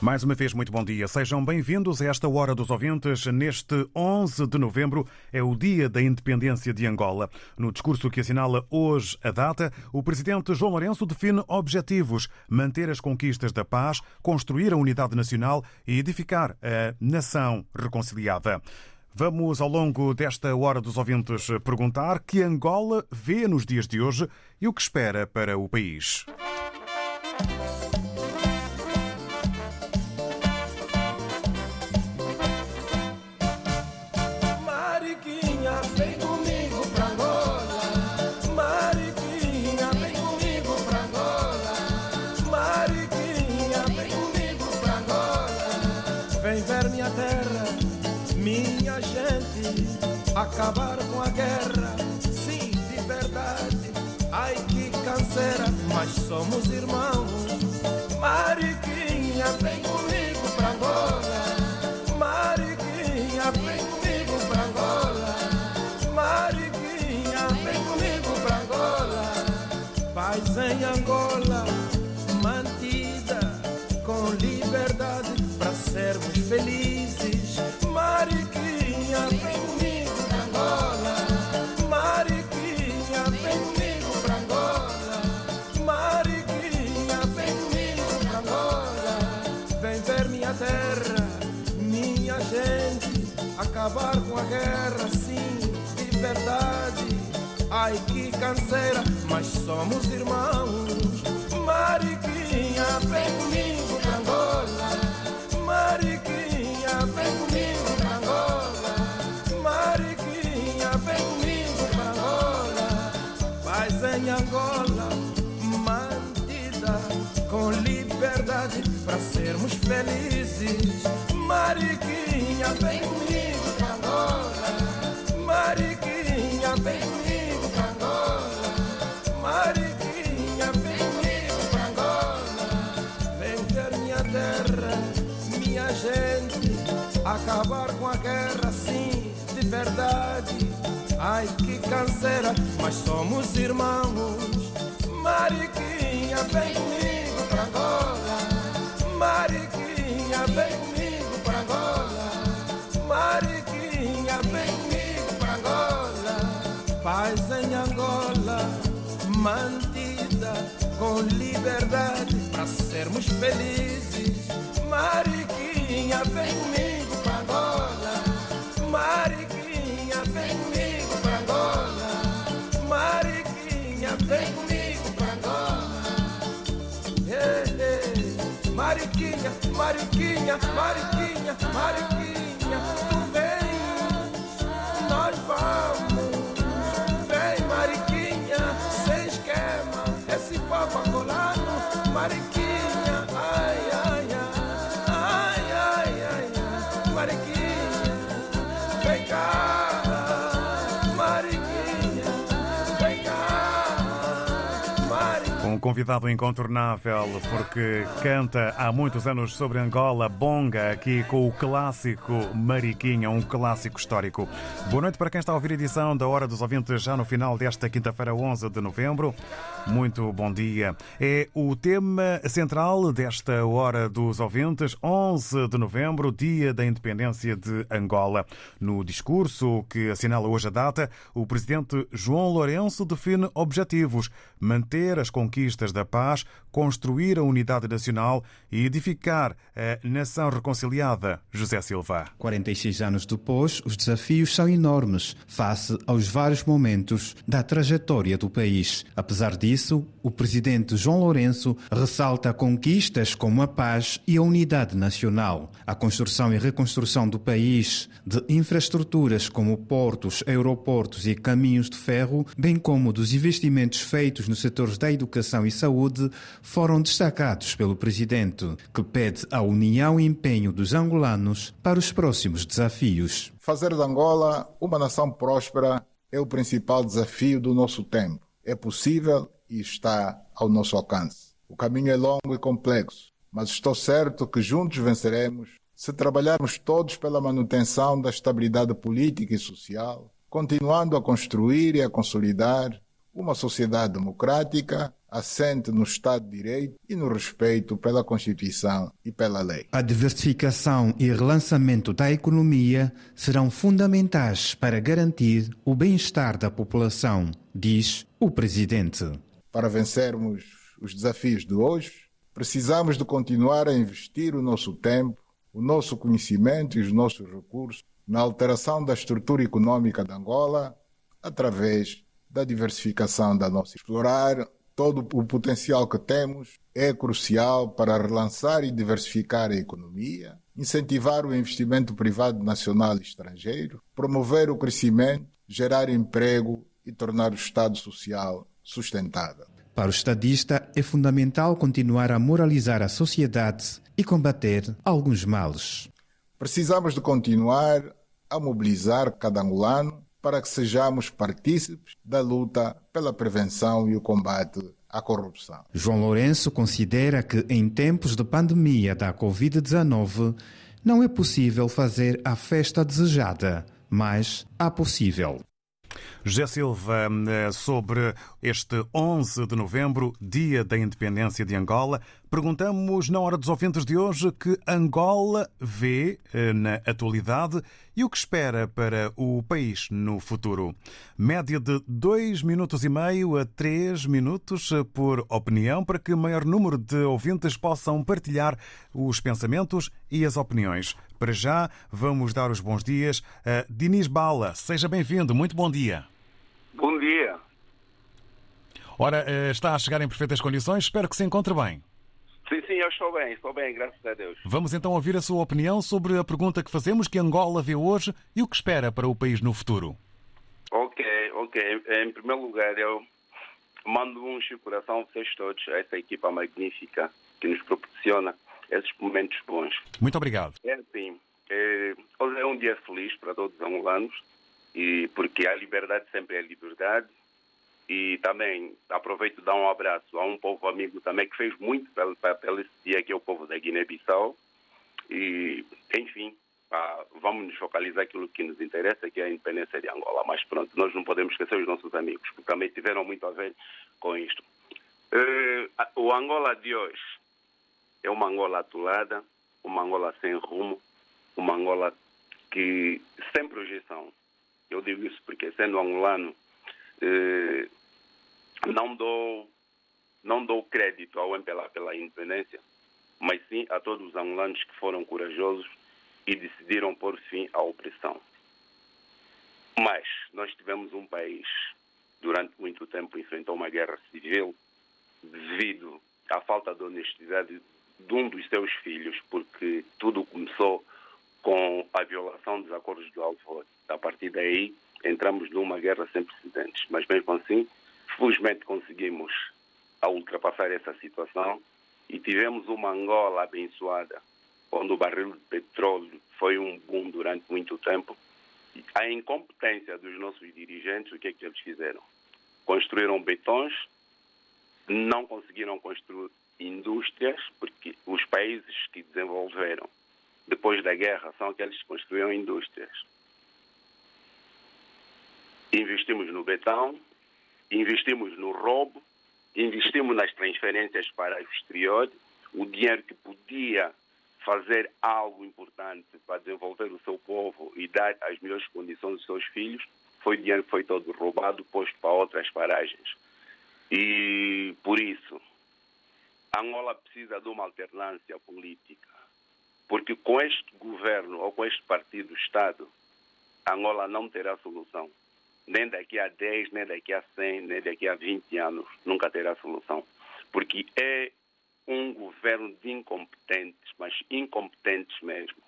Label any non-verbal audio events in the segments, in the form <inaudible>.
Mais uma vez, muito bom dia. Sejam bem-vindos a esta Hora dos Ouvintes. Neste 11 de novembro é o Dia da Independência de Angola. No discurso que assinala hoje a data, o presidente João Lourenço define objetivos: manter as conquistas da paz, construir a unidade nacional e edificar a nação reconciliada. Vamos, ao longo desta Hora dos Ouvintes, perguntar que Angola vê nos dias de hoje e o que espera para o país. Acabar com a guerra, sim, de verdade. Ai que canseira, mas somos irmãos. Mariquinha, vem comigo pra Angola. Mariquinha, vem comigo pra Angola. Mariquinha, vem comigo pra Angola. Paz em Angola, mantida com liberdade para sermos felizes. Acabar com a guerra, sim, de verdade. Ai que canseira, mas somos irmãos. Mariquinha, vem comigo pra Angola. Mariquinha, vem comigo pra Angola. Mariquinha, vem comigo pra Angola. Paz em Angola, mantida com liberdade para sermos felizes. Mariquinha, vem verdade. Ai que canseira, mas somos irmãos. Mariquinha, vem comigo pra Angola. Mariquinha, vem comigo pra Angola. Mariquinha, vem comigo pra Angola. Paz em Angola, mantida com liberdade para sermos felizes. Mariquinha, vem comigo pra Angola. Mariquinha, Mariquinha, Mariquinha, Mariquinha, Mariquinha, tu vens, nós vamos. Convidado incontornável, porque canta há muitos anos sobre Angola, Bonga, aqui com o clássico Mariquinha, um clássico histórico. Boa noite para quem está a ouvir a edição da Hora dos Ouvintes, já no final desta quinta-feira, 11 de novembro. Muito bom dia. É o tema central desta Hora dos Ouvintes, 11 de novembro, dia da independência de Angola. No discurso que assinala hoje a data, o presidente João Lourenço define objetivos: manter as conquistas conquistas da paz, construir a unidade nacional e edificar a nação reconciliada. José Silva. 46 anos depois, os desafios são enormes face aos vários momentos da trajetória do país. Apesar disso, o presidente João Lourenço ressalta conquistas como a paz e a unidade nacional, a construção e reconstrução do país, de infraestruturas como portos, aeroportos e caminhos de ferro, bem como dos investimentos feitos nos setores da educação e saúde, foram destacados pelo presidente, que pede a união e empenho dos angolanos para os próximos desafios. Fazer de Angola uma nação próspera é o principal desafio do nosso tempo. É possível e está ao nosso alcance. O caminho é longo e complexo, mas estou certo que juntos venceremos se trabalharmos todos pela manutenção da estabilidade política e social, continuando a construir e a consolidar uma sociedade democrática assente no Estado de Direito e no respeito pela Constituição e pela lei. A diversificação e relançamento da economia serão fundamentais para garantir o bem-estar da população, diz o presidente. Para vencermos os desafios de hoje, precisamos de continuar a investir o nosso tempo, o nosso conhecimento e os nossos recursos na alteração da estrutura econômica de Angola através da diversificação da nossa explorar todo o potencial que temos é crucial para relançar e diversificar a economia, incentivar o investimento privado nacional e estrangeiro, promover o crescimento, gerar emprego e tornar o Estado social sustentável. Para o estadista, é fundamental continuar a moralizar a sociedade e combater alguns males. Precisamos de continuar a mobilizar cada angolano para que sejamos partícipes da luta pela prevenção e o combate à corrupção. João Lourenço considera que em tempos de pandemia da Covid-19 não é possível fazer a festa desejada, mas há possível. José Silva, eh, sobre este 11 de novembro, Dia da Independência de Angola, perguntamos na hora dos ouvintes de hoje que Angola vê eh, na atualidade e o que espera para o país no futuro. Média de 2 minutos e meio a 3 minutos eh, por opinião, para que o maior número de ouvintes possam partilhar os pensamentos e as opiniões. Para já, vamos dar os bons dias a Dinis Bala. Seja bem-vindo, muito bom dia. Bom dia. Ora, eh, está a chegar em perfeitas condições, espero que se encontre bem. Sim, sim, eu estou bem, estou bem, graças a Deus. Vamos então ouvir a sua opinião sobre a pergunta que fazemos que Angola vê hoje e o que espera para o país no futuro. Ok, ok. Em primeiro lugar, eu mando um coração a vocês todos, a essa equipa magnífica que nos proporciona esses momentos bons. Muito obrigado. É assim, é, hoje é um dia feliz para todos os angolanos, e porque a liberdade sempre é liberdade. E também aproveito dar um abraço a um povo amigo também que fez muito pelo, pelo esse dia, que é o povo da Guiné-Bissau. E, enfim, ah, vamos nos focalizar aquilo que nos interessa, que é a independência de Angola. Mas pronto, nós não podemos esquecer os nossos amigos, porque também tiveram muito a ver com isto. Uh, o Angola de hoje é uma Angola atolada, uma Angola sem rumo, uma Angola que sem projeção. Eu digo isso porque, sendo angolano, eh, não dou não dou crédito ao MPLA pela independência, mas sim a todos os angolanos que foram corajosos e decidiram pôr fim à opressão. Mas nós tivemos um país, durante muito tempo, enfrentou uma guerra civil devido à falta de honestidade de um dos seus filhos, porque tudo começou com a violação dos acordos do Alvor. A partir daí, entramos numa guerra sem precedentes. Mas mesmo assim, felizmente conseguimos ultrapassar essa situação e tivemos uma Angola abençoada, onde o barril de petróleo foi um boom durante muito tempo. A incompetência dos nossos dirigentes, o que é que eles fizeram? Construíram betões, não conseguiram construir indústrias, porque os países que desenvolveram depois da guerra são aqueles que construíram indústrias. Investimos no betão, investimos no roubo, investimos nas transferências para o exterior, o dinheiro que podia fazer algo importante para desenvolver o seu povo e dar as melhores condições aos seus filhos, foi dinheiro que foi todo roubado, posto para outras paragens. E por isso, Angola precisa de uma alternância política. Porque com este governo ou com este partido do Estado, Angola não terá solução. Nem daqui a 10, nem daqui a 100, nem daqui a 20 anos, nunca terá solução. Porque é um governo de incompetentes, mas incompetentes mesmo.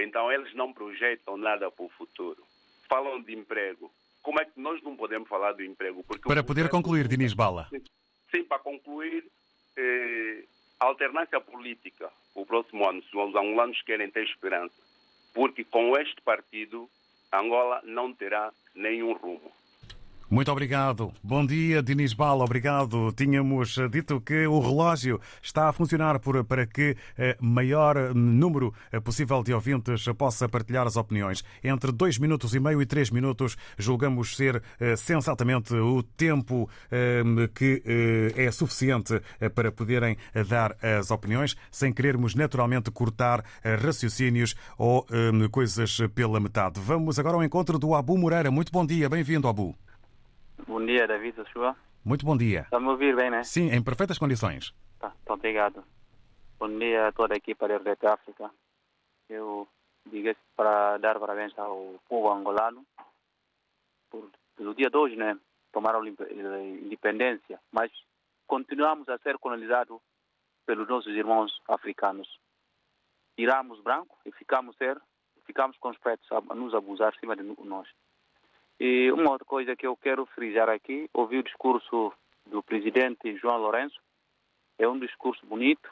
Então, eles não projetam nada para o futuro. Falam de emprego. Como é que nós não podemos falar do emprego? Porque para poder governo... concluir, Diniz Bala. Sim, para concluir, eh, a alternância política, o próximo ano, se os angolanos querem ter esperança, porque com este partido, Angola não terá nenhum rumo. Muito obrigado. Bom dia, Dinis Bala. Obrigado. Tínhamos eh, dito que o relógio está a funcionar para que eh, maior eh, número possível de ouvintes possa partilhar as opiniões. Entre dois minutos e meio e três minutos, julgamos ser sensatamente o tempo que é suficiente para poderem dar as opiniões, sem querermos naturalmente cortar raciocínios ou coisas pela metade. Vamos agora ao encontro do Abu Moreira. Muito bom dia. Bem-vindo, Abu. Bom dia, David Joshua. Muito bom dia. Está-me a ouvir bem, né? Sim, em perfeitas condições. Tá, muito obrigado. Bom dia a toda a equipa da RDP África. Eu digo para dar parabéns ao povo angolano por, pelo dia de hoje, né? Tomaram a independência, mas continuamos a ser colonizados pelos nossos irmãos africanos. Tiramos branco e ficamos ser, ficamos com os pretos a nos abusar acima de nós. E uma outra coisa que eu quero frisar aqui, ouvi o discurso do presidente João Lourenço, é um discurso bonito,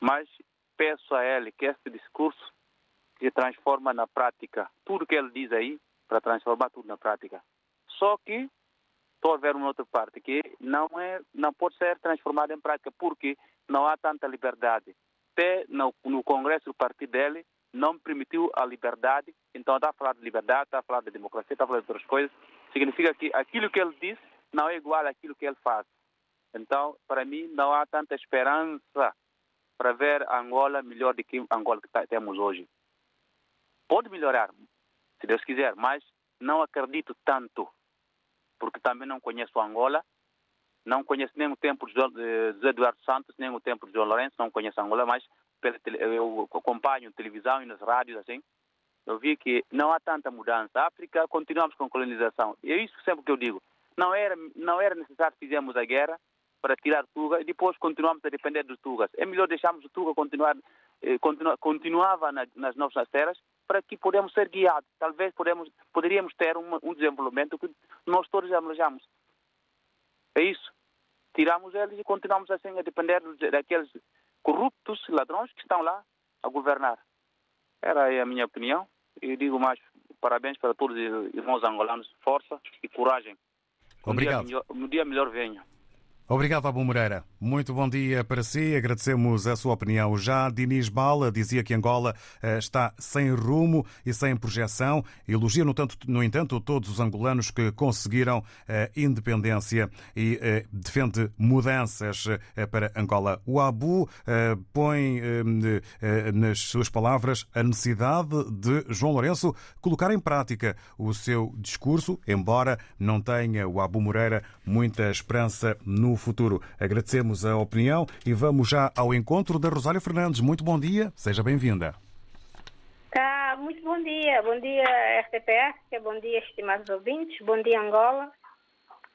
mas peço a ele que esse discurso se transforma na prática. Tudo que ele diz aí, para transformar tudo na prática. Só que a ver uma outra parte que não é, não pode ser transformada em prática porque não há tanta liberdade. Até no, no Congresso do partido dele não permitiu a liberdade, então está a falar de liberdade, está a falar de democracia, está a falar de outras coisas, significa que aquilo que ele diz não é igual àquilo que ele faz. Então, para mim, não há tanta esperança para ver Angola melhor do que Angola que tá, temos hoje. Pode melhorar, se Deus quiser, mas não acredito tanto, porque também não conheço Angola, não conheço nem o tempo de José Eduardo Santos, nem o tempo de João Lourenço, não conheço Angola, mas eu acompanho televisão e nas rádios, assim, eu vi que não há tanta mudança. A África, continuamos com colonização. E é isso sempre que eu digo. Não era, não era necessário fizermos a guerra para tirar Tuga e depois continuamos a depender dos Tugas. É melhor deixarmos o Tuga continuar, eh, continua, continuava na, nas nossas terras para que podemos ser guiados. Talvez podemos, poderíamos ter um, um desenvolvimento que nós todos almejamos. É isso. Tiramos eles e continuamos assim a depender daqueles corruptos, ladrões que estão lá a governar. Era a minha opinião. E digo mais parabéns para todos os irmãos angolanos, força e coragem. Obrigado. Um dia, um dia melhor venha. Obrigado, Abu Moreira. Muito bom dia para si. Agradecemos a sua opinião. Já Diniz Bala dizia que Angola eh, está sem rumo e sem projeção. Elogia, no, tanto, no entanto, todos os angolanos que conseguiram a eh, independência e eh, defende mudanças para Angola. O Abu põe nas suas palavras a necessidade de João Lourenço colocar em prática o seu discurso, embora não tenha o Abu Moreira muita esperança no futuro. Agradecemos a opinião e vamos já ao encontro da Rosália Fernandes. Muito bom dia, seja bem-vinda. Tá, muito bom dia. Bom dia, RTP, bom dia, estimados ouvintes, bom dia, Angola.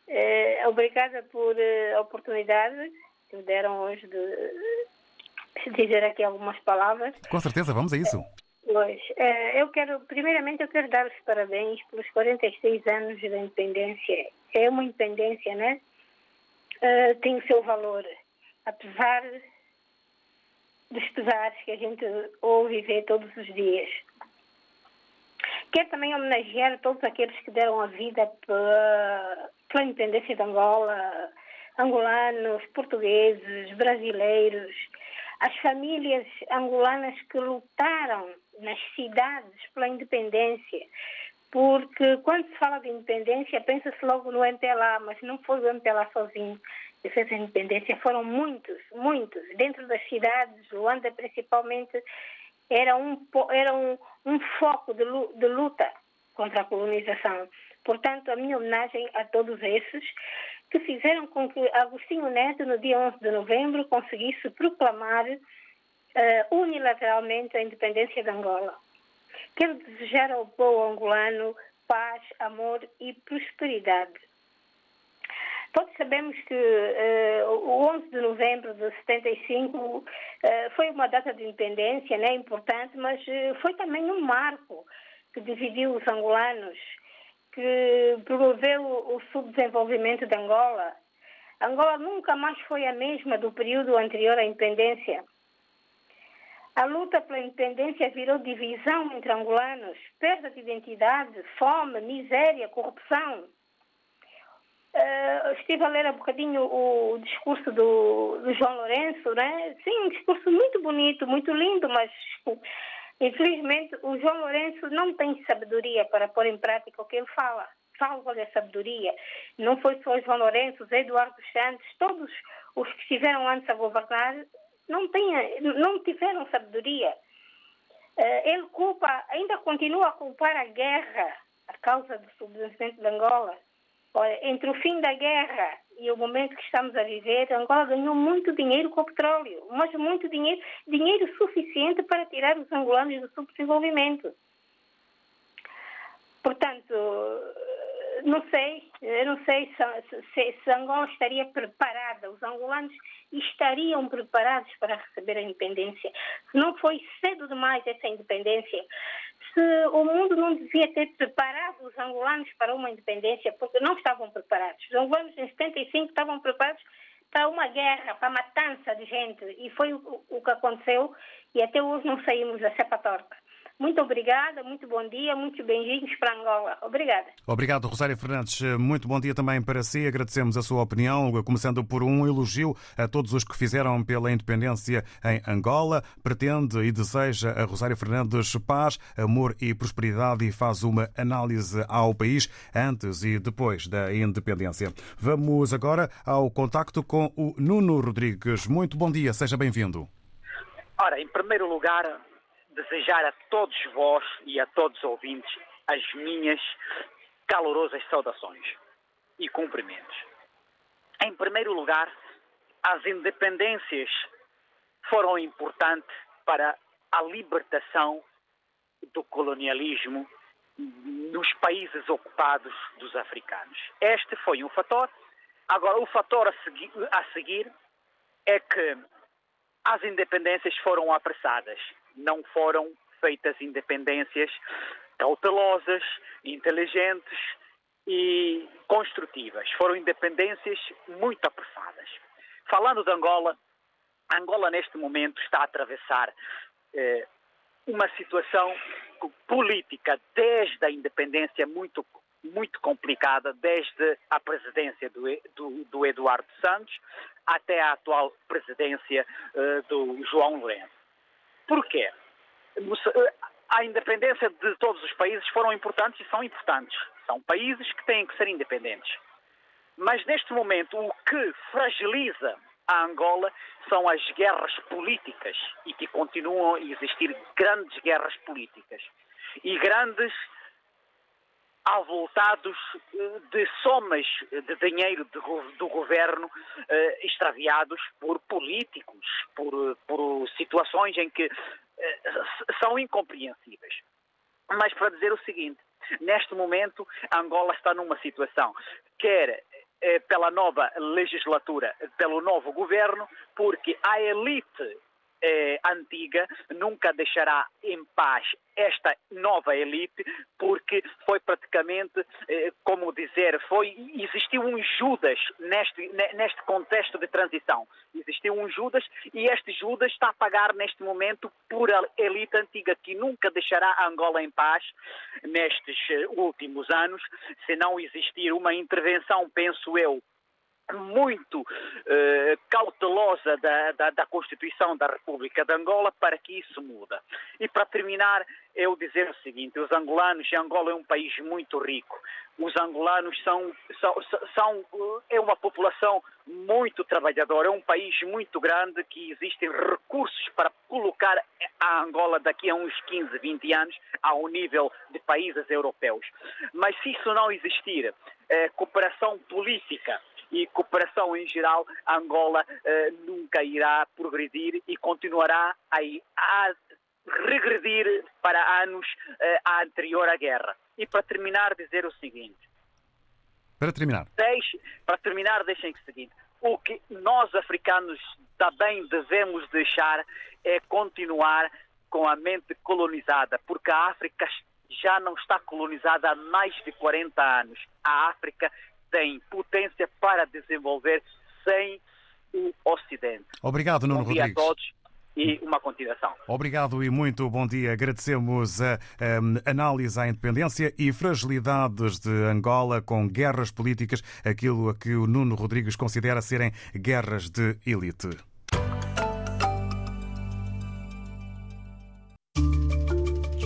Eh, obrigada por eh, a oportunidade que me deram hoje de dizer aqui algumas palavras. Com certeza, vamos a isso. Pois, eh, eu quero, primeiramente, eu quero dar os parabéns pelos 46 anos da independência. É uma independência, né? Uh, tem o seu valor, apesar dos pesares que a gente ouve e vê todos os dias. Quero também homenagear todos aqueles que deram a vida pela independência de Angola, angolanos, portugueses, brasileiros, as famílias angolanas que lutaram nas cidades pela independência, porque quando se fala de independência, pensa-se logo no MPLA, mas não foi o MPLA sozinho que fez a independência, foram muitos, muitos. Dentro das cidades, Luanda principalmente, era um, era um, um foco de, de luta contra a colonização. Portanto, a minha homenagem a todos esses que fizeram com que Agostinho Neto, no dia 11 de novembro, conseguisse proclamar uh, unilateralmente a independência de Angola. Quero desejar ao povo angolano paz, amor e prosperidade. Todos sabemos que uh, o 11 de novembro de 75 uh, foi uma data de independência né, importante, mas uh, foi também um marco que dividiu os angolanos, que promoveu o subdesenvolvimento de Angola. Angola nunca mais foi a mesma do período anterior à independência. A luta pela independência virou divisão entre angolanos, perda de identidade, fome, miséria, corrupção. Uh, estive a ler um bocadinho o, discurso do, do, João Lourenço, né? Sim, um discurso muito bonito, muito lindo, mas infelizmente o João Lourenço não tem sabedoria para pôr em prática o que ele fala. Salva-lhe a sabedoria. Não foi só o João Lourenço, o Eduardo Santos, todos os que estiveram antes a governar não, tenha, não tiveram sabedoria. Eh, ele culpa, ainda continua a culpar a guerra, a causa do subdesenvolvimento de Angola. Olha, entre o fim da guerra e o momento que estamos a viver, Angola ganhou muito dinheiro com o petróleo, mas muito dinheiro, dinheiro suficiente para tirar os angolanos do subdesenvolvimento. Portanto, não sei, eu não sei se, se, Angola estaria preparada, os angolanos estariam preparados para receber a independência. Se não foi cedo demais essa independência, se o mundo não devia ter preparado os angolanos para uma independência, porque não estavam preparados. Os angolanos em 75 estavam preparados para uma guerra, para a matança de gente, e foi o, o que aconteceu, e até hoje não saímos da cepa torta. Muito obrigada, muito bom dia, muitos beijinhos para Angola. Obrigada. Obrigado, Rosário Fernandes. Muito bom dia também para si. Agradecemos a sua opinião, começando por um elogio a todos os que fizeram pela independência em Angola. Pretende e deseja a Rosário Fernandes paz, amor e prosperidade e faz uma análise ao país antes e depois da independência. Vamos agora ao contacto com o Nuno Rodrigues. Muito bom dia, seja bem-vindo. Ora, em primeiro lugar, desejar a todos vós e a todos os ouvintes as minhas calorosas saudações e cumprimentos. Em primeiro lugar, as independências foram importantes para a libertação do colonialismo nos países ocupados dos africanos. Este foi um fator. Agora, o fator a seguir, a seguir é que as independências foram apressadas não foram feitas independências cautelosas, inteligentes e construtivas. Foram independências muito apressadas. Falando de Angola, Angola neste momento está a atravessar eh, uma situação política desde a independência muito muito complicada, desde a presidência do, do, do Eduardo Santos até a atual presidência uh, do João Lourenço. Porquê? A independência de todos os países foram importantes e são importantes. São países que têm que ser independentes. Mas neste momento o que fragiliza a Angola são as guerras políticas e que continuam a existir grandes guerras políticas e grandes avultados eh, de somas de dinheiro do governo eh, extraviados por políticos, por, por situações em que eh, são incompreensíveis. Mas para dizer o seguinte, neste momento Angola está numa situação, quer pela nova legislatura, pelo novo governo, porque a elite eh, antiga nunca deixará em paz esta nova elite, porque foi praticamente, eh, como dizer, foi existiu um Judas neste, neste contexto de transição. Existiu um Judas e este Judas está a pagar neste momento por a elite antiga que nunca deixará Angola em paz nestes eh, últimos anos, se não existir uma intervenção, penso eu, muito eh, cautelosa da, da, da, Constituição da República de Angola para que isso mude. E para terminar, eu dizer o seguinte: os angolanos, Angola é um país muito rico. Os angolanos são, são, são é uma população muito trabalhadora, é um país muito grande que existem recursos para colocar a Angola daqui a uns 15, 20 anos ao nível de países europeus. Mas se isso não existir, eh, cooperação política e cooperação em geral, Angola eh, nunca irá progredir e continuará a, a regredir para anos eh, anterior à guerra. E para terminar, dizer o seguinte. Para terminar. Deixe, para terminar, deixem o seguinte. O que nós, africanos, também devemos deixar é continuar com a mente colonizada, porque a África já não está colonizada há mais de 40 anos. A África tem potência para desenvolver sem o Ocidente. Obrigado, Nuno Bom dia Rodrigues. a todos e uma continuação. Obrigado e muito bom dia. Agradecemos a, a análise à independência e fragilidades de Angola com guerras políticas, aquilo a que o Nuno Rodrigues considera serem guerras de elite.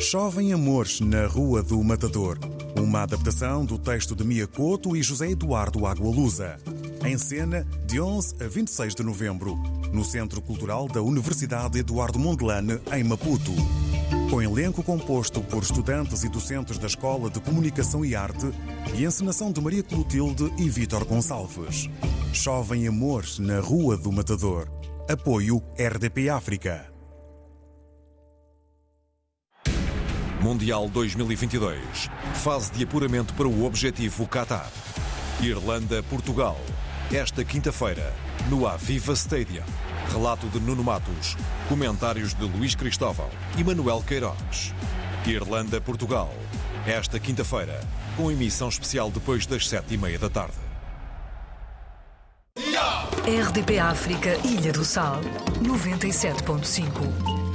Chovem Amores na Rua do Matador. Uma adaptação do texto de Mia Couto e José Eduardo Agualusa. Em cena, de 11 a 26 de novembro, no Centro Cultural da Universidade Eduardo Mondlane, em Maputo. Com elenco composto por estudantes e docentes da Escola de Comunicação e Arte e encenação de Maria Clotilde e Vítor Gonçalves. Chovem Amores na Rua do Matador. Apoio RDP África. Mundial 2022. Fase de apuramento para o objetivo Qatar. Irlanda-Portugal. Esta quinta-feira, no Aviva Stadium. Relato de Nuno Matos. Comentários de Luís Cristóvão e Manuel Queiroz. Irlanda-Portugal. Esta quinta-feira, com emissão especial depois das sete e meia da tarde. RDP África, Ilha do Sal, 97.5.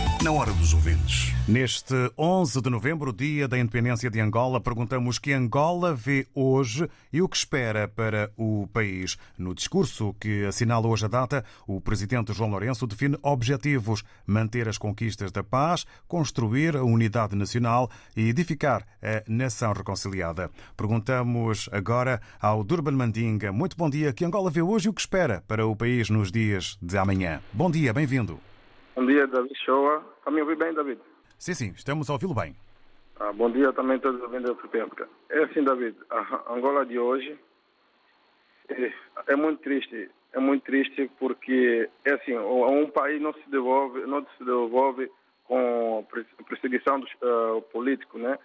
na hora dos ouvintes. Neste 11 de novembro, dia da independência de Angola, perguntamos que Angola vê hoje e o que espera para o país. No discurso que assinala hoje a data, o presidente João Lourenço define objetivos: manter as conquistas da paz, construir a unidade nacional e edificar a nação reconciliada. Perguntamos agora ao Durban Mandinga. Muito bom dia. Que Angola vê hoje e o que espera para o país nos dias de amanhã? Bom dia, bem-vindo. Bom dia, David Shoa. Está me ouvir bem, David? Sim, sim, estamos a ouvi-lo bem. Ah, bom dia também a todos os ouvintes da África. É assim, David, a Angola de hoje é, é, muito triste. É muito triste porque, é assim, um país não se desenvolve, não se desenvolve com perseguição dos uh, políticos, né?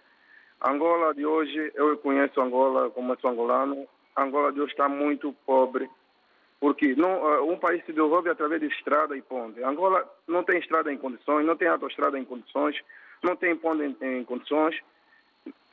A Angola de hoje, eu conheço Angola como sou angolano, a Angola de hoje está muito pobre, porque não, uh, um país se desenvolve através de estrada e ponte. Angola não tem estrada em condições, não tem autoestrada em condições, não tem ponte em, em condições,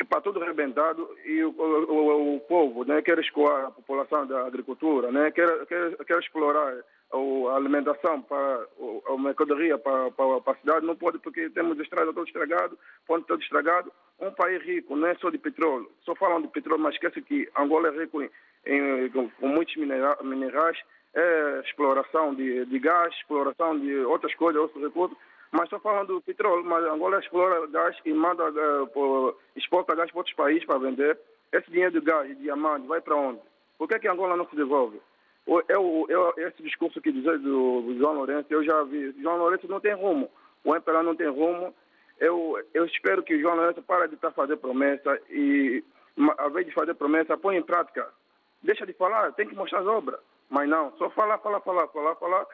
está tudo arrebentado e o, o, o, povo né, quer escoar a população da agricultura, né, quer, quer, quer explorar a alimentação para a mercadoria para, para, para, a cidade, não pode porque temos estrada todo estragado, ponte todo estragado. Um país rico, não é só de petróleo, só falam de petróleo, mas esquece que Angola é rico em, em, com, com muitos minerais, é exploração de, de gás, exploração de outras coisas, outros recursos, mas só falando do petróleo, mas Angola explora gás e manda, uh, por, exporta gás para outros países para vender. Esse dinheiro de gás e diamante vai para onde? Por que, que Angola não se devolve? Eu, eu, esse discurso que dizer do, do João Lourenço, eu já vi. João Lourenço não tem rumo. O MPLA não tem rumo. Eu, eu espero que o João Lourenço pare de estar fazendo promessa e, ao invés de fazer promessa, põe em prática. Deixa de falar, tem que mostrar as obras. Mas não, só falar, falar, falar, falar, falar.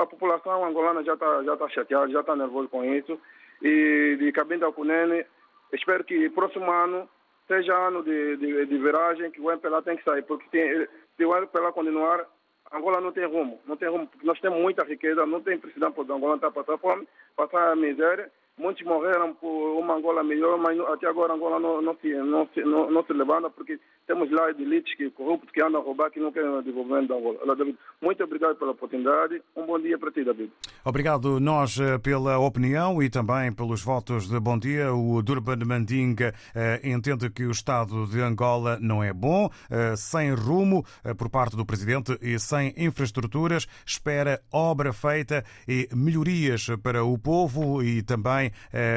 A, população angolana já está já tá chateada, já está nervosa com isso. E de Cabinda Cunene, espero que próximo ano seja ano de, de, de viragem, que o MPLA tem que sair, porque tem, se o MPLA continuar, Angola não tem rumo, não tem rumo, porque nós temos muita riqueza, não tem precisão por Angola estar passando fome, passar miséria. Muitos morreram por uma Angola melhor, mas até agora Angola não, não, se, não, se, não, não se levanta, porque temos lá elites que, corruptos que andam a roubar, que não querem o desenvolvimento da Angola. David, muito obrigado pela oportunidade. Um bom dia para ti, David. Obrigado nós pela opinião e também pelos votos de bom dia. O Durban Mandinga eh, entende que o estado de Angola não é bom, eh, sem rumo eh, por parte do presidente e sem infraestruturas. Espera obra feita e melhorias para o povo e também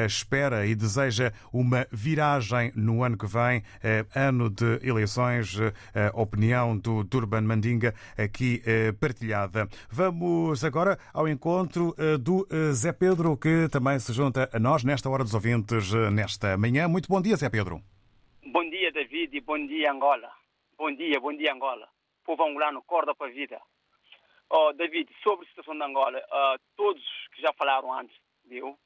espera e deseja uma viragem no ano que vem, ano de eleições, a opinião do Durban Mandinga aqui partilhada. Vamos agora ao encontro do Zé Pedro, que também se junta a nós nesta hora dos ouvintes, nesta manhã. Muito bom dia, Zé Pedro. Bom dia, David, e bom dia, Angola. Bom dia, bom dia, Angola. Povo angolano, corda para a vida. Oh, David, sobre a situação da Angola, uh, todos que já falaram antes, viu?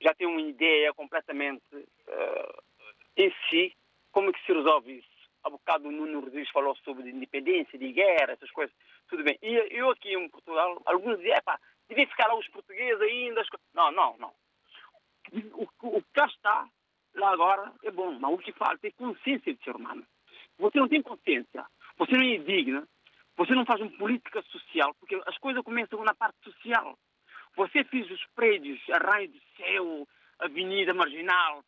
já têm uma ideia completamente uh, em si como é que se resolve isso. Há bocado o Nuno Rodrigues falou sobre independência, de guerra, essas coisas. Tudo bem. E eu aqui em Portugal, alguns dizem, pá, devia ficar lá os portugueses ainda. Não, não, não. O, o que cá está, lá agora, é bom, mas o que falta é consciência de ser humano. Você não tem consciência, você não é digna, você não faz uma política social, porque as coisas começam na parte social. Você fez os prédios, a raio do céu, avenida marginal,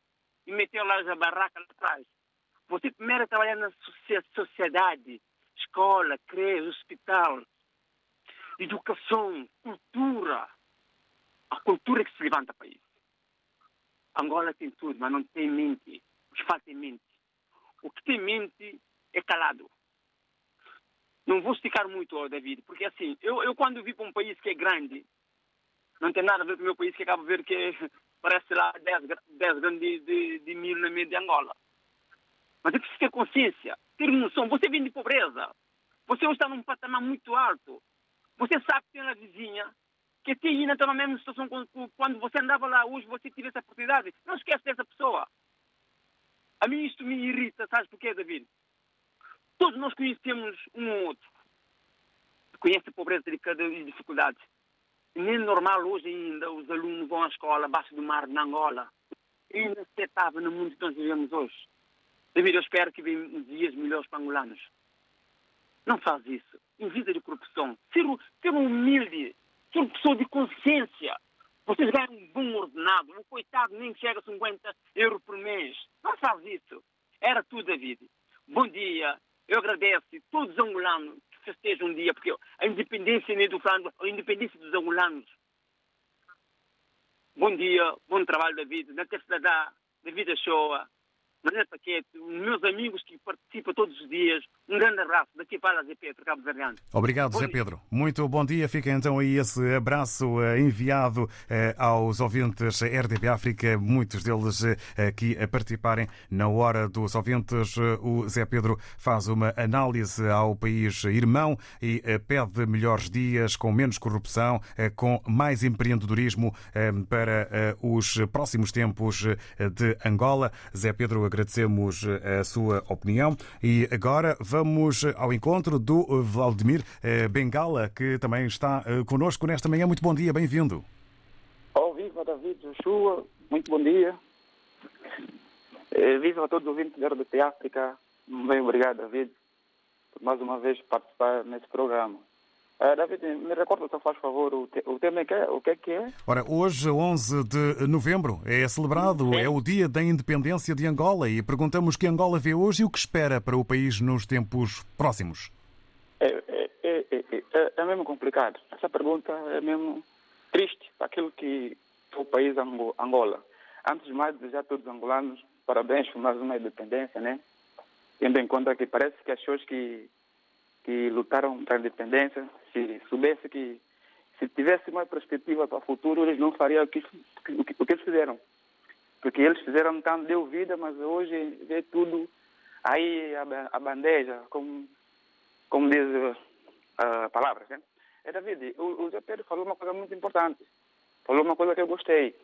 e meteu lá a barraca lá atrás. Você primeiro trabalhar na sociedade, escola, creche, hospital, educação, cultura. A cultura é que se levanta o país. Angola tem tudo, mas não tem mente. Os falta mente. O que tem mente é calado. Não vou esticar muito, David, porque assim, eu, eu quando vi para um país que é grande, não tem nada a ver com o meu país, que acaba de ver que <laughs> parece lá 10, 10 grandes de, de, mil na meia de Angola. Mas é preciso ter consciência, ter noção. Você vem de pobreza. Você está num patamar muito alto. Você sabe que tem uma vizinha que até ainda está na mesma situação quando você andava lá hoje, você teve essa oportunidade. Não esquece dessa pessoa. A mim isto me irrita, sabes porquê, David? Todos nós conhecemos um ou outro. Conhece a pobreza e dificuldades. Nem é normal hoje ainda os alunos vão à escola abaixo do mar na Angola. Inaceitável no mundo que nós vivemos hoje. David, eu espero que venham dias melhores para angolanos. Não faz isso. Em vida de corrupção. Ser, ser humilde. Ser uma pessoa de consciência. Vocês ganham um bom ordenado. Um coitado nem chega a 50 euros por mês. Não faz isso. Era tudo, David. Bom dia. Eu agradeço todos os angolanos que festejam um dia, porque a independência nem do Frango, a independência dos angolanos. Bom dia, bom trabalho, David. Na terceira da David Shoa. Paquete, meus amigos que participam todos os dias, um grande abraço. Daqui para Zé Pedro, Cabo Verdeano. Obrigado, bom Zé. Pedro. Muito bom dia. Fica então aí esse abraço eh, enviado eh, aos ouvintes RDP África, muitos deles eh, aqui a participarem na hora dos ouvintes. O Zé Pedro faz uma análise ao país irmão e pede melhores dias, com menos corrupção, com mais empreendedorismo para os próximos tempos de Angola. Zé Pedro, agradecemos a sua opinião e agora vamos ao encontro do Valdemir eh, Bengala, que também está eh, conosco nesta manhã. Muito bom dia, bem-vindo. Oh, viva David Joshua, muito bom dia. Eh, viva a todos os ouvintes da RDP África. Bem, obrigado, David, por mais uma vez participar nesse programa. Uh, David, me recorda, só faz favor, o, te, o tema é que é, o que é que é? Ora, hoje, 11 de novembro, é celebrado, Sim. é o dia da independência de Angola e perguntamos que Angola vê hoje e o que espera para o país nos tempos próximos. É, é, é, é, é mesmo complicado. Essa pergunta é mesmo triste para aquilo que é o país Angola. Antes de mais, desejar a todos os angolanos parabéns por mais uma independência, né? Tendo em conta que parece que as pessoas que que lutaram para a independência, se soubesse que se tivesse uma perspectiva para o futuro, eles não fariam o que, o que, o que eles fizeram. Porque eles fizeram tanto, deu vida, mas hoje vê tudo aí a, a bandeja, como, como diz a uh, palavra. Né? É, David, o, o Zé Pedro falou uma coisa muito importante. Falou uma coisa que eu gostei.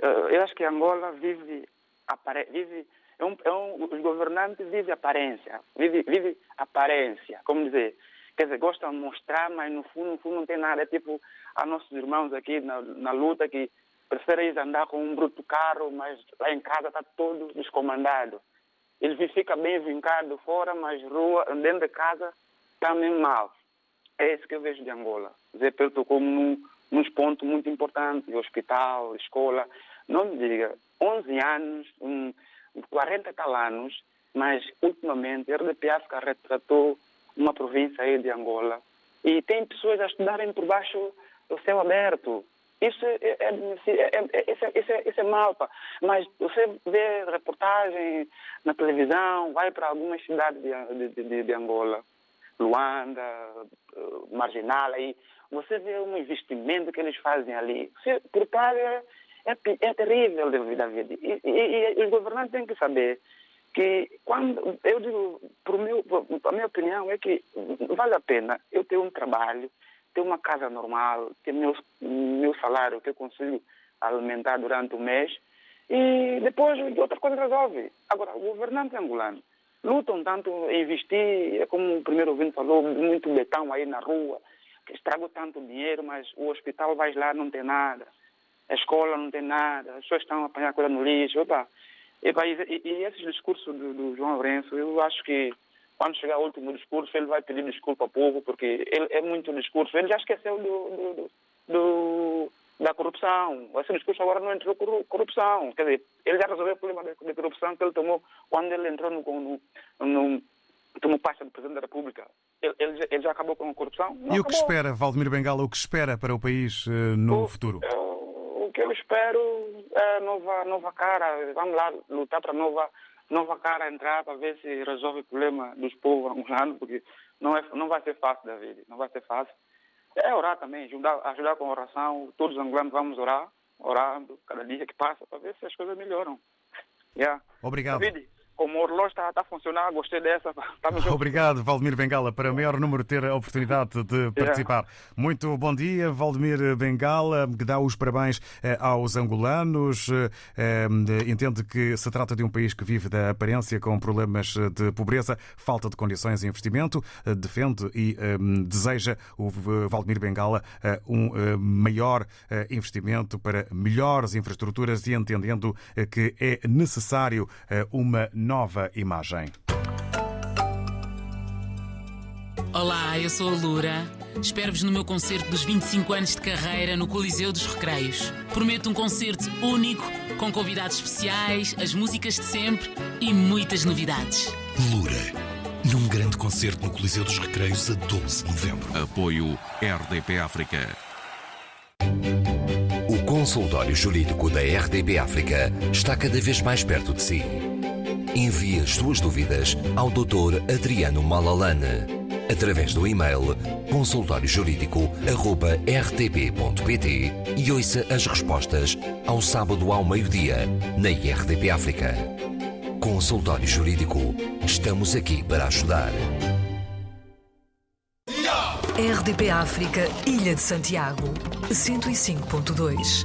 Uh, eu acho que Angola vive, apare, vive é um, é um, os governantes vivem aparência, vive, vive aparência, como dizer, quer dizer, gostam de mostrar, mas no fundo, no fundo não tem nada. É tipo a nossos irmãos aqui na, na luta que preferem andar com um bruto carro, mas lá em casa está todo descomandado. Ele fica bem vincado fora, mas rua, dentro de casa está mesmo mal. É isso que eu vejo de Angola. Zé Pedro tocou num, nos pontos muito importantes, hospital, escola. Não me diga, 11 anos, um, 40 tal anos, mas ultimamente a RDP África retratou uma província aí de Angola e tem pessoas a estudarem por baixo do céu aberto. Isso é, é, é, isso é, isso é, isso é mal, pá. Mas você vê reportagem na televisão, vai para algumas cidades de, de, de, de Angola, Luanda, Marginal, aí, você vê um investimento que eles fazem ali. Você, por trás é, é, é terrível da vida. E, e, e, os governantes têm que saber que quando eu digo, meu, a minha opinião é que vale a pena eu ter um trabalho, ter uma casa normal, ter meu, meu salário que eu consigo alimentar durante o mês e depois outra coisa resolve. Agora, o governante angolano lutam tanto em investir, é como o primeiro ouvinte falou, muito betão aí na rua, estragou tanto dinheiro, mas o hospital vai lá não tem nada, a escola não tem nada, as pessoas estão a apanhar coisa no lixo, opa. E, e, e esses discursos do, do João Lourenço, eu acho que quando chegar o último discurso, ele vai pedir desculpa ao povo, porque ele é muito discurso. Ele já esqueceu do, do, da corrupção. Esse discurso agora não entrou corrupção. Quer dizer, ele já resolveu o problema de, corrupção que ele tomou quando ele entrou no, no, no tomou pasta do Presidente da República. Ele, ele, ele já acabou com a corrupção? Não e acabou. o que espera, Valdemir Bengala, o que espera para o país uh, no o, futuro? O que eu espero é nova, nova cara. Vamos lá lutar para nova nova cara entrar para ver se resolve o problema dos povos angolanos, porque não, é, não vai ser fácil, David, não vai ser fácil. É orar também, ajudar, ajudar com oração, todos os angolanos vamos orar, orando cada dia que passa, para ver se as coisas melhoram. <laughs> Yeah. Obrigado. David, como o relógio está, está a funcionar, gostei dessa. <laughs> Obrigado, Valdemir Bengala, para maior número ter a oportunidade de <laughs> participar. Yeah. Muito bom dia, Valdemir Bengala, que dá os parabéns eh, aos angolanos. Eh, entende que se trata de um país que vive da aparência com problemas de pobreza, falta de condições e investimento. Eh, defende e deseja o Valdemir Bengala um maior investimento para melhores infraestruturas e entendendo que é necessário uma nova imagem. Olá, eu sou a Lura. Espero-vos no meu concerto dos 25 anos de carreira no Coliseu dos Recreios. Prometo um concerto único, com convidados especiais, as músicas de sempre e muitas novidades. Lura, num grande concerto no Coliseu dos Recreios a 12 de novembro. Apoio RDP África. O consultório jurídico da RDP África está cada vez mais perto de si. Envie as suas dúvidas ao Dr. Adriano Malalane através do e-mail consultóriojurídico.rtp.pt e ouça as respostas ao sábado ao meio-dia na RDP África. Consultório Jurídico. Estamos aqui para ajudar. RDP África, Ilha de Santiago, 105.2.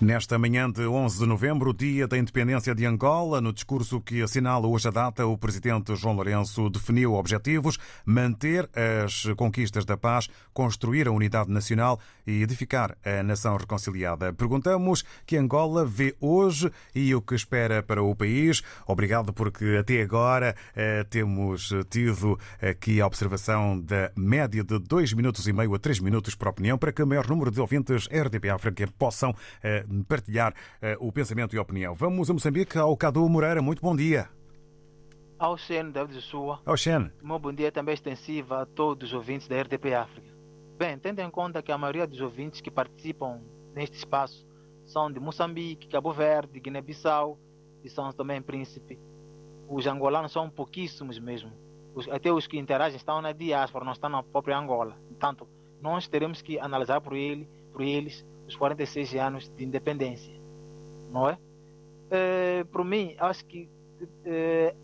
Nesta manhã de 11 de novembro, dia da independência de Angola, no discurso que assinala hoje a data, o presidente João Lourenço definiu objetivos: manter as conquistas da paz, construir a unidade nacional e edificar a nação reconciliada. Perguntamos que Angola vê hoje e o que espera para o país. Obrigado porque até agora eh, temos tido aqui a observação da média de 2 minutos e meio a 3 minutos por opinião para que o maior número de ouvintes RDP África possam eh, partilhar uh, o pensamento e a opinião. Vamos a Moçambique, ao Cadu Moreira. Muito bom dia. Ao Xen, David Sua. Ao Xen. Um bom dia também extensivo a todos os ouvintes da RDP África. Bem, tendo em conta que a maioria dos ouvintes que participam neste espaço são de Moçambique, Cabo Verde, Guiné-Bissau e São também Príncipe. Os angolanos são pouquíssimos mesmo. Os, até os que interagem estão na diáspora, não estão na própria Angola. Portanto, nós teremos que analisar por, ele, por eles os 46 anos de independência, não é? é para mim, acho que é,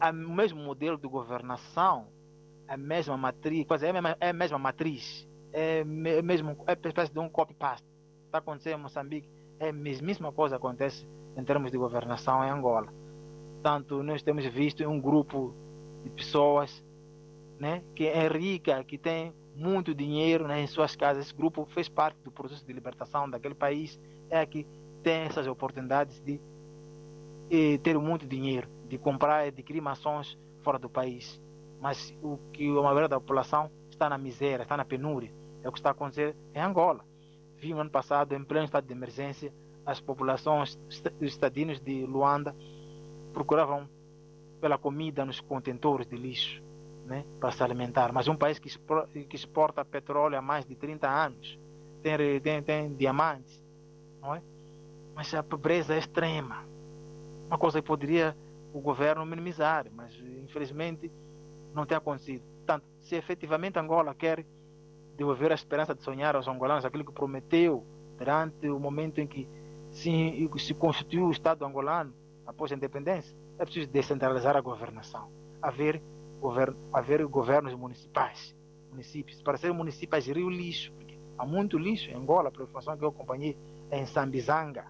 o mesmo modelo de governação, a mesma matriz, quase é a mesma, é a mesma matriz, é mesmo é espécie de um copy-paste. Está acontecendo em Moçambique, é a mesmíssima coisa acontece em termos de governação em Angola. Portanto, nós temos visto um grupo de pessoas né, que é rica, que tem muito dinheiro né, em suas casas. Esse grupo fez parte do processo de libertação daquele país. É que tem essas oportunidades de, de ter muito dinheiro, de comprar adquirir mações fora do país. Mas o que a maioria da população está na miséria, está na penúria. É o que está acontecendo em Angola. Vimos ano passado, em pleno estado de emergência, as populações, os estadinos de Luanda procuravam pela comida nos contentores de lixo né, para se alimentar. Mas um país que exporta, petróleo há mais de 30 anos, tem, tem, tem diamantes, não é? mas a pobreza é extrema. Uma coisa que poderia o governo minimizar, mas infelizmente não tem acontecido. Portanto, se efetivamente Angola quer devolver a esperança de sonhar aos angolanos aquilo que prometeu durante o momento em que se, se constituiu o Estado angolano após a independência, é preciso descentralizar a governação, haver, govern, haver governos municipais, municípios. Para ser município, gerir o lixo, porque há muito lixo em Angola, a informação que eu acompanhei é em Sambizanga.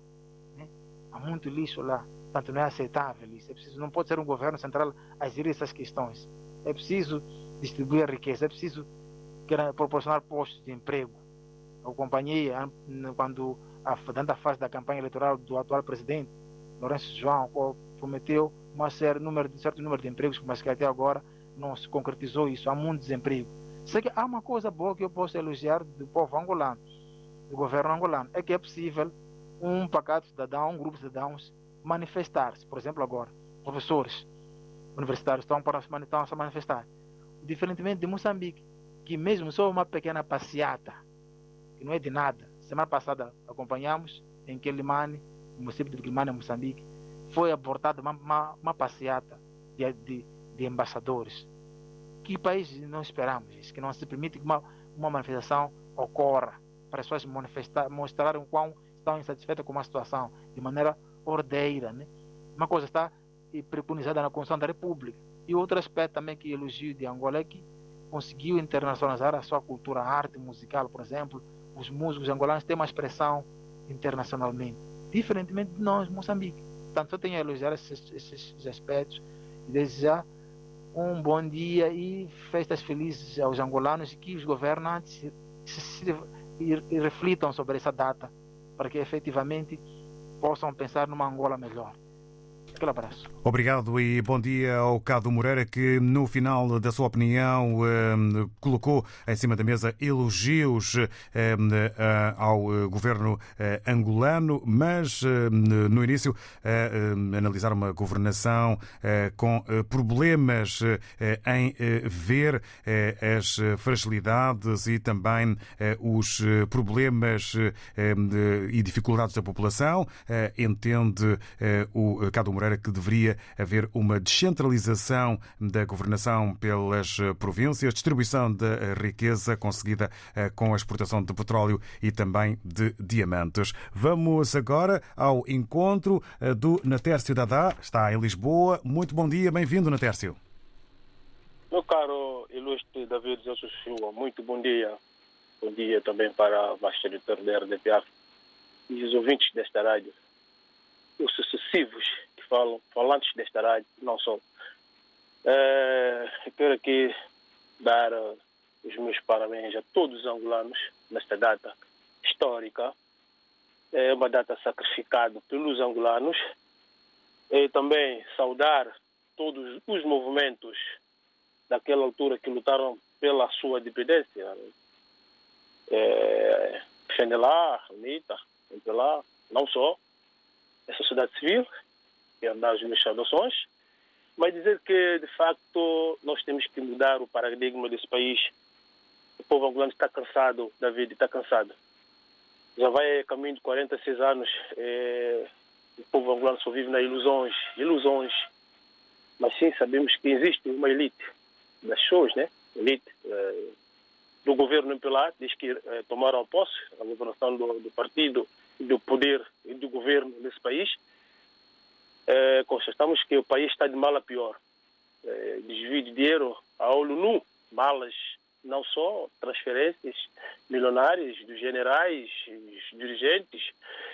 Né? Há muito lixo lá, portanto não é aceitável isso. É preciso, não pode ser um governo central a gerir essas questões. É preciso distribuir a riqueza, é preciso proporcionar postos de emprego. Eu acompanhei quando, durante a fase da campanha eleitoral do atual presidente, Lourenço João, prometeu série, número, um certo número de empregos, mas que até agora não se concretizou isso. Há muito desemprego. Sei que há uma coisa boa que eu posso elogiar do povo angolano, do governo angolano, é que é possível um pacato cidadão, um grupo de cidadãos manifestar-se. Por exemplo, agora, professores universitários estão para estão se manifestar. Diferentemente de Moçambique, que mesmo só uma pequena passeata, que não é de nada. Semana passada acompanhamos em Quelimane, no município de Quelimane, Moçambique, foi abortada uma, uma, uma passeata de, de, de, embaixadores. Que país não esperamos isso? Que não se permite que uma, uma manifestação ocorra para as pessoas manifestar, mostrarem o quão estão insatisfeitas com uma situação de maneira ordeira. Né? Uma coisa está preconizada na Constituição da República. E outro aspecto também que elogio de Angola é que conseguiu internacionalizar a sua cultura, a arte musical, por exemplo. Os músicos angolanos têm uma expressão internacionalmente, diferentemente de nós, Moçambique. Portanto, só tenho a elogiar esses, esses aspectos e desejar um bom dia e festas felizes aos angolanos e que os governantes se, se, reflitam sobre essa data para que efetivamente possam pensar numa Angola melhor. Aquele abraço. Obrigado e bom dia ao Cado Moreira, que no final da sua opinião eh, colocou em cima da mesa elogios eh, ao governo eh, angolano, mas no início analisar uma governação com problemas em ver as fragilidades e também os problemas e dificuldades da população. Entende o Cado Moreira Moreira que deveria haver uma descentralização da governação pelas eh, províncias, distribuição da eh, riqueza conseguida eh, com a exportação de petróleo e também de diamantes. Vamos agora ao encontro do Natércio Dadá, está em Lisboa. Muito bom dia, bem-vindo, Natércio. Meu caro ilustre David Jesus Silva, muito bom dia. Bom dia também para o vasto editor da RDPA e os ouvintes desta rádio. Os sucessivos falam, falantes desta rádio, não só. É, eu quero aqui dar uh, os meus parabéns a todos os angolanos nesta data histórica. É uma data sacrificada pelos angolanos. E também saudar todos os movimentos daquela altura que lutaram pela sua independência. É, FENELA, UNITA, lá, não só, a sociedade civil das minhas saudações, mas dizer que, de facto, nós temos que mudar o paradigma desse país. O povo angolano está cansado da vida, está cansado. Já vai caminho de 46 anos, é, o povo angolano só vive nas ilusões, ilusões. Mas sim, sabemos que existe uma elite das pessoas, né? Elite é, do governo impelar, diz que é, tomaram posse, a governação do, do partido, do poder e do governo desse país é, constatamos que o país está de mal a pior. É, desvio de dinheiro a olho nu, malas, não só transferências milionárias dos generais, dos dirigentes,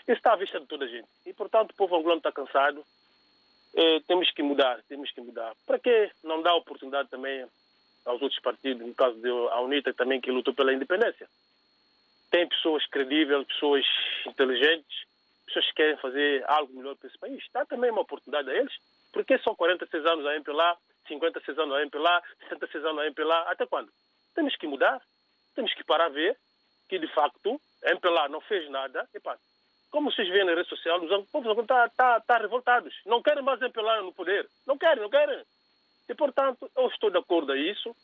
isso está à vista de toda a gente. E, portanto, o povo angolano está cansado. É, temos que mudar, temos que mudar. Para que não dar oportunidade também aos outros partidos, no caso da UNITA também, que lutou pela independência? Tem pessoas credíveis, pessoas inteligentes, pessoas que querem fazer algo melhor para esse país. Dá também uma oportunidade a eles. Porque são 46 anos a MP lá, 56 anos a MP lá, 66 anos a MP lá. Até quando? Temos que mudar. Temos que parar a ver que, de facto, a MP lá não fez nada. Epa, como vocês veem na rede social, os povos estão tá, tá revoltados. Não querem mais MPLA no poder. Não querem, não querem. E, portanto, eu estou de acordo a isso.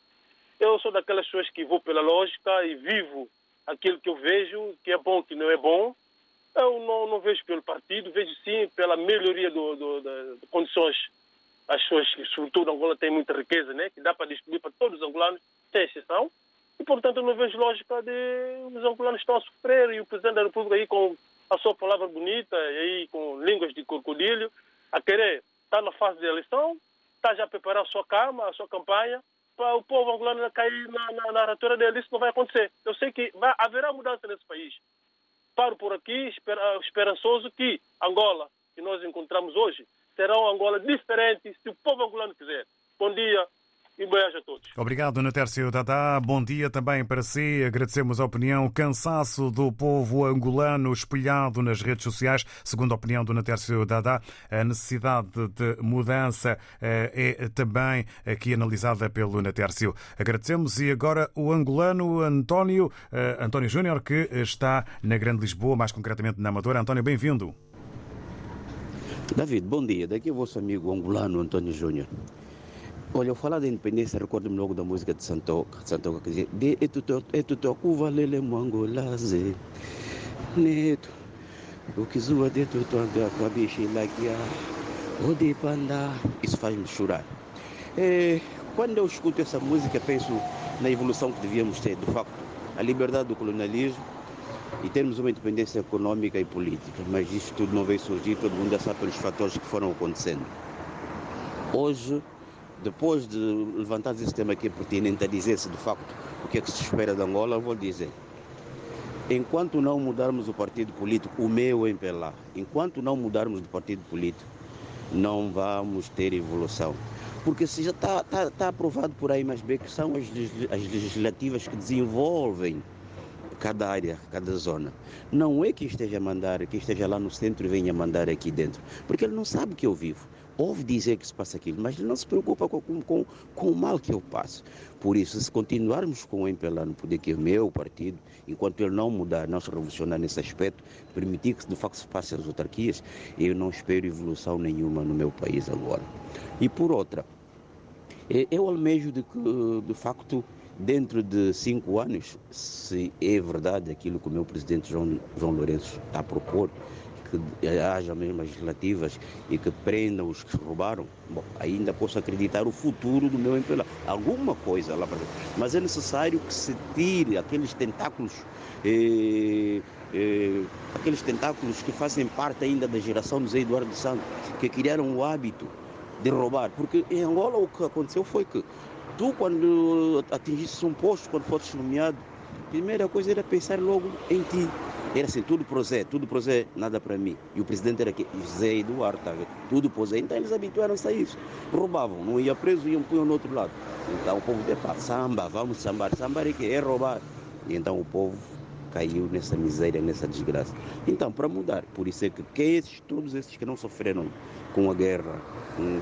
Eu sou daquelas pessoas que vou pela lógica e vivo aquilo que eu vejo, que é bom, que não é bom. Eu não, não vejo pelo partido, vejo sim pela melhoria do, do, de condições. As pessoas, sobretudo, Angola tem muita riqueza, né? que dá para distribuir para todos os angolanos, sem exceção. E, portanto, eu não vejo lógica de os angolanos estão a sofrer e o Presidente da República aí com a sua palavra bonita e aí com línguas de crocodilo, a querer estar na fase de eleição, está já a preparar a sua cama, a sua campanha, para o povo angolano cair na, na, na narrativa dele. Isso não vai acontecer. Eu sei que vai, haverá mudança nesse país. Paro por aqui, esper, esperançoso que Angola, que nós encontramos hoje, será uma Angola diferente se o povo angolano quiser. Bom dia, e beijo a todos. Obrigado, Natércio Dadá. Bom dia também para si. Agradecemos a opinião. Cansaço do povo angolano espelhado nas redes sociais. Segundo a opinião do Natércio Dadá, a necessidade de mudança eh, é também aqui analisada pelo Natércio. Agradecemos e agora o angolano António, eh, António Júnior, que está na Grande Lisboa, mais concretamente na Amadora. António, bem-vindo. David, bom dia. Daqui é o vosso amigo angolano António Júnior. Olha, eu falar da independência, recordo-me logo da música de Santoca, Santoca que dizia de etutoku valele mangolaze. Neto o que zua de tuto a bichi lagia o de panda. Isso faz-me chorar. É, quando eu escuto essa música penso na evolução que devíamos ter de facto a liberdade do colonialismo e termos uma independência econômica e política. Mas isso tudo não veio surgir todo mundo já sabe pelos fatores que foram acontecendo. Hoje depois de levantar esse tema aqui pertinente a dizer-se de facto o que é que se espera de Angola, vou dizer. Enquanto não mudarmos o partido político, o meu MPLA, enquanto não mudarmos de partido político, não vamos ter evolução. Porque se já está tá, tá aprovado por aí, mas bem que são as, as legislativas que desenvolvem cada área, cada zona. Não é que esteja a mandar, que esteja lá no centro e venha mandar aqui dentro, porque ele não sabe que eu vivo ouve dizer que se passa aquilo, mas ele não se preocupa com, com, com o mal que eu passo. Por isso, se continuarmos com o MPLA no poder, que é o meu partido, enquanto ele não mudar, não se revolucionar nesse aspecto, permitir que de facto se passem as autarquias, eu não espero evolução nenhuma no meu país agora. E por outra, eu almejo de que, de facto, dentro de cinco anos, se é verdade aquilo que o meu presidente João, João Lourenço está a propor, que haja mesmo legislativas e que prendam os que roubaram, bom, ainda posso acreditar o futuro do meu emprego. Alguma coisa lá para. Mas é necessário que se tire aqueles tentáculos, eh, eh, aqueles tentáculos que fazem parte ainda da geração do Zé Eduardo Santos, que criaram o hábito de roubar. Porque em Angola o que aconteceu foi que tu, quando atingiste um posto, quando foste nomeado, primeira coisa era pensar logo em ti. Era assim, tudo pro Zé, tudo pro Zé, nada para mim. E o presidente era aqui, Zé Eduardo, tá tudo pro Zé. Então eles habituaram-se a isso. Roubavam, não ia preso, iam punham no outro lado. Então o povo disse, samba, vamos sambar. Sambar é que é roubar. E então o povo caiu nessa miséria, nessa desgraça. Então, para mudar, por isso é que, que esses, todos esses que não sofreram com a guerra,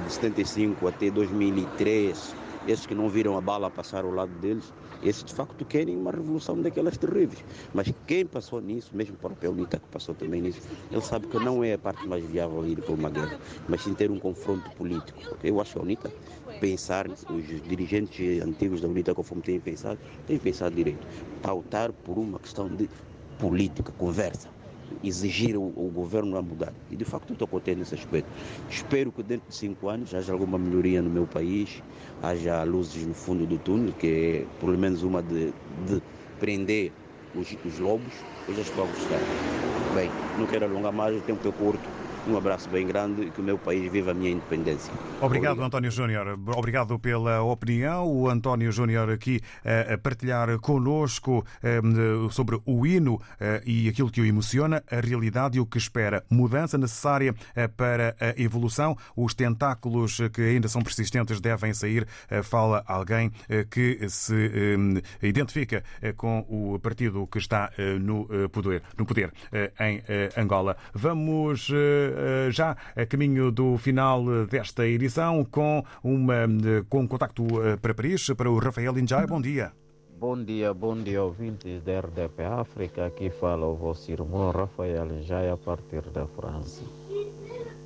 de 75 até 2003, esses que não viram a bala passar ao lado deles, esses de facto querem uma revolução daquelas terríveis. Mas quem passou nisso, mesmo o próprio Unita que passou também nisso, ele sabe que não é a parte mais viável ir para uma guerra, mas sim ter um confronto político. Eu acho que a UNITA pensar, os dirigentes antigos da UNITA, conforme têm pensado, têm pensado direito. Pautar por uma questão de política, conversa exigir o, o, governo a mudar. E de facto estou contente nesse aspecto. Espero que dentro de cinco anos haja alguma melhoria no meu país, haja luzes no fundo do túnel, que é pelo menos uma de, de prender os, os lobos. Eu já estou a gostar. Bem, não quero alongar mais, o tempo é curto. Um abraço bem grande e que o meu país viva a minha independência. Obrigado, Obrigado. António Júnior. Obrigado pela opinião. O António Júnior aqui eh, a partilhar conosco eh, sobre o hino eh, e aquilo que o emociona, a realidade e o que espera. Mudança necessária para a evolução. Os tentáculos que ainda são persistentes devem sair. Fala alguém que se identifica com o partido que está no poder, no poder em Angola. Vamos já a caminho do final desta edição com, uma, com um contacto eh, para Paris, para o Rafael Injai. Bom dia. Bom dia, bom dia, ouvintes da RDP África. Aqui fala o vosso irmão Rafael Jai a partir da França.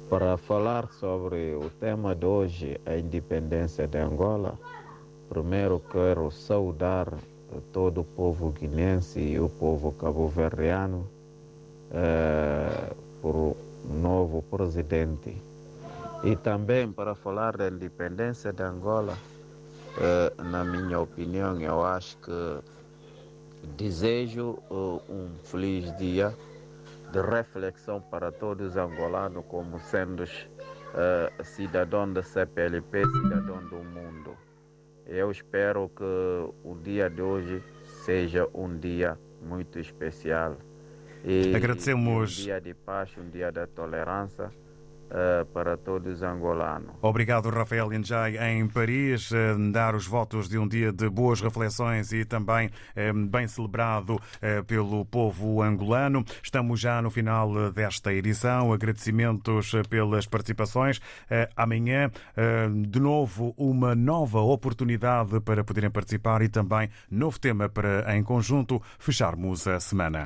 Para falar sobre o tema de hoje, a independência de Angola, primeiro quero saudar todo o povo guinense e o povo cabo-verdiano eh, por novo presidente. E também para falar da independência de Angola, eh, na minha opinião, eu acho que desejo uh, um feliz dia de reflexão para todos os angolanos como sendo uh, cidadão da CPLP, cidadão do mundo. Eu espero que o dia de hoje seja um dia muito especial. E Agradecemos. Um dia de paz, um dia da tolerância uh, para todos os angolanos. Obrigado, Rafael Injai, em Paris, uh, dar os votos de um dia de boas reflexões e também uh, bem celebrado pelo povo angolano. Estamos já no final desta edição. Agradecimentos pelas participações. Amanhã, de novo, uma nova oportunidade para poderem participar e também novo tema para, em conjunto, fecharmos a semana.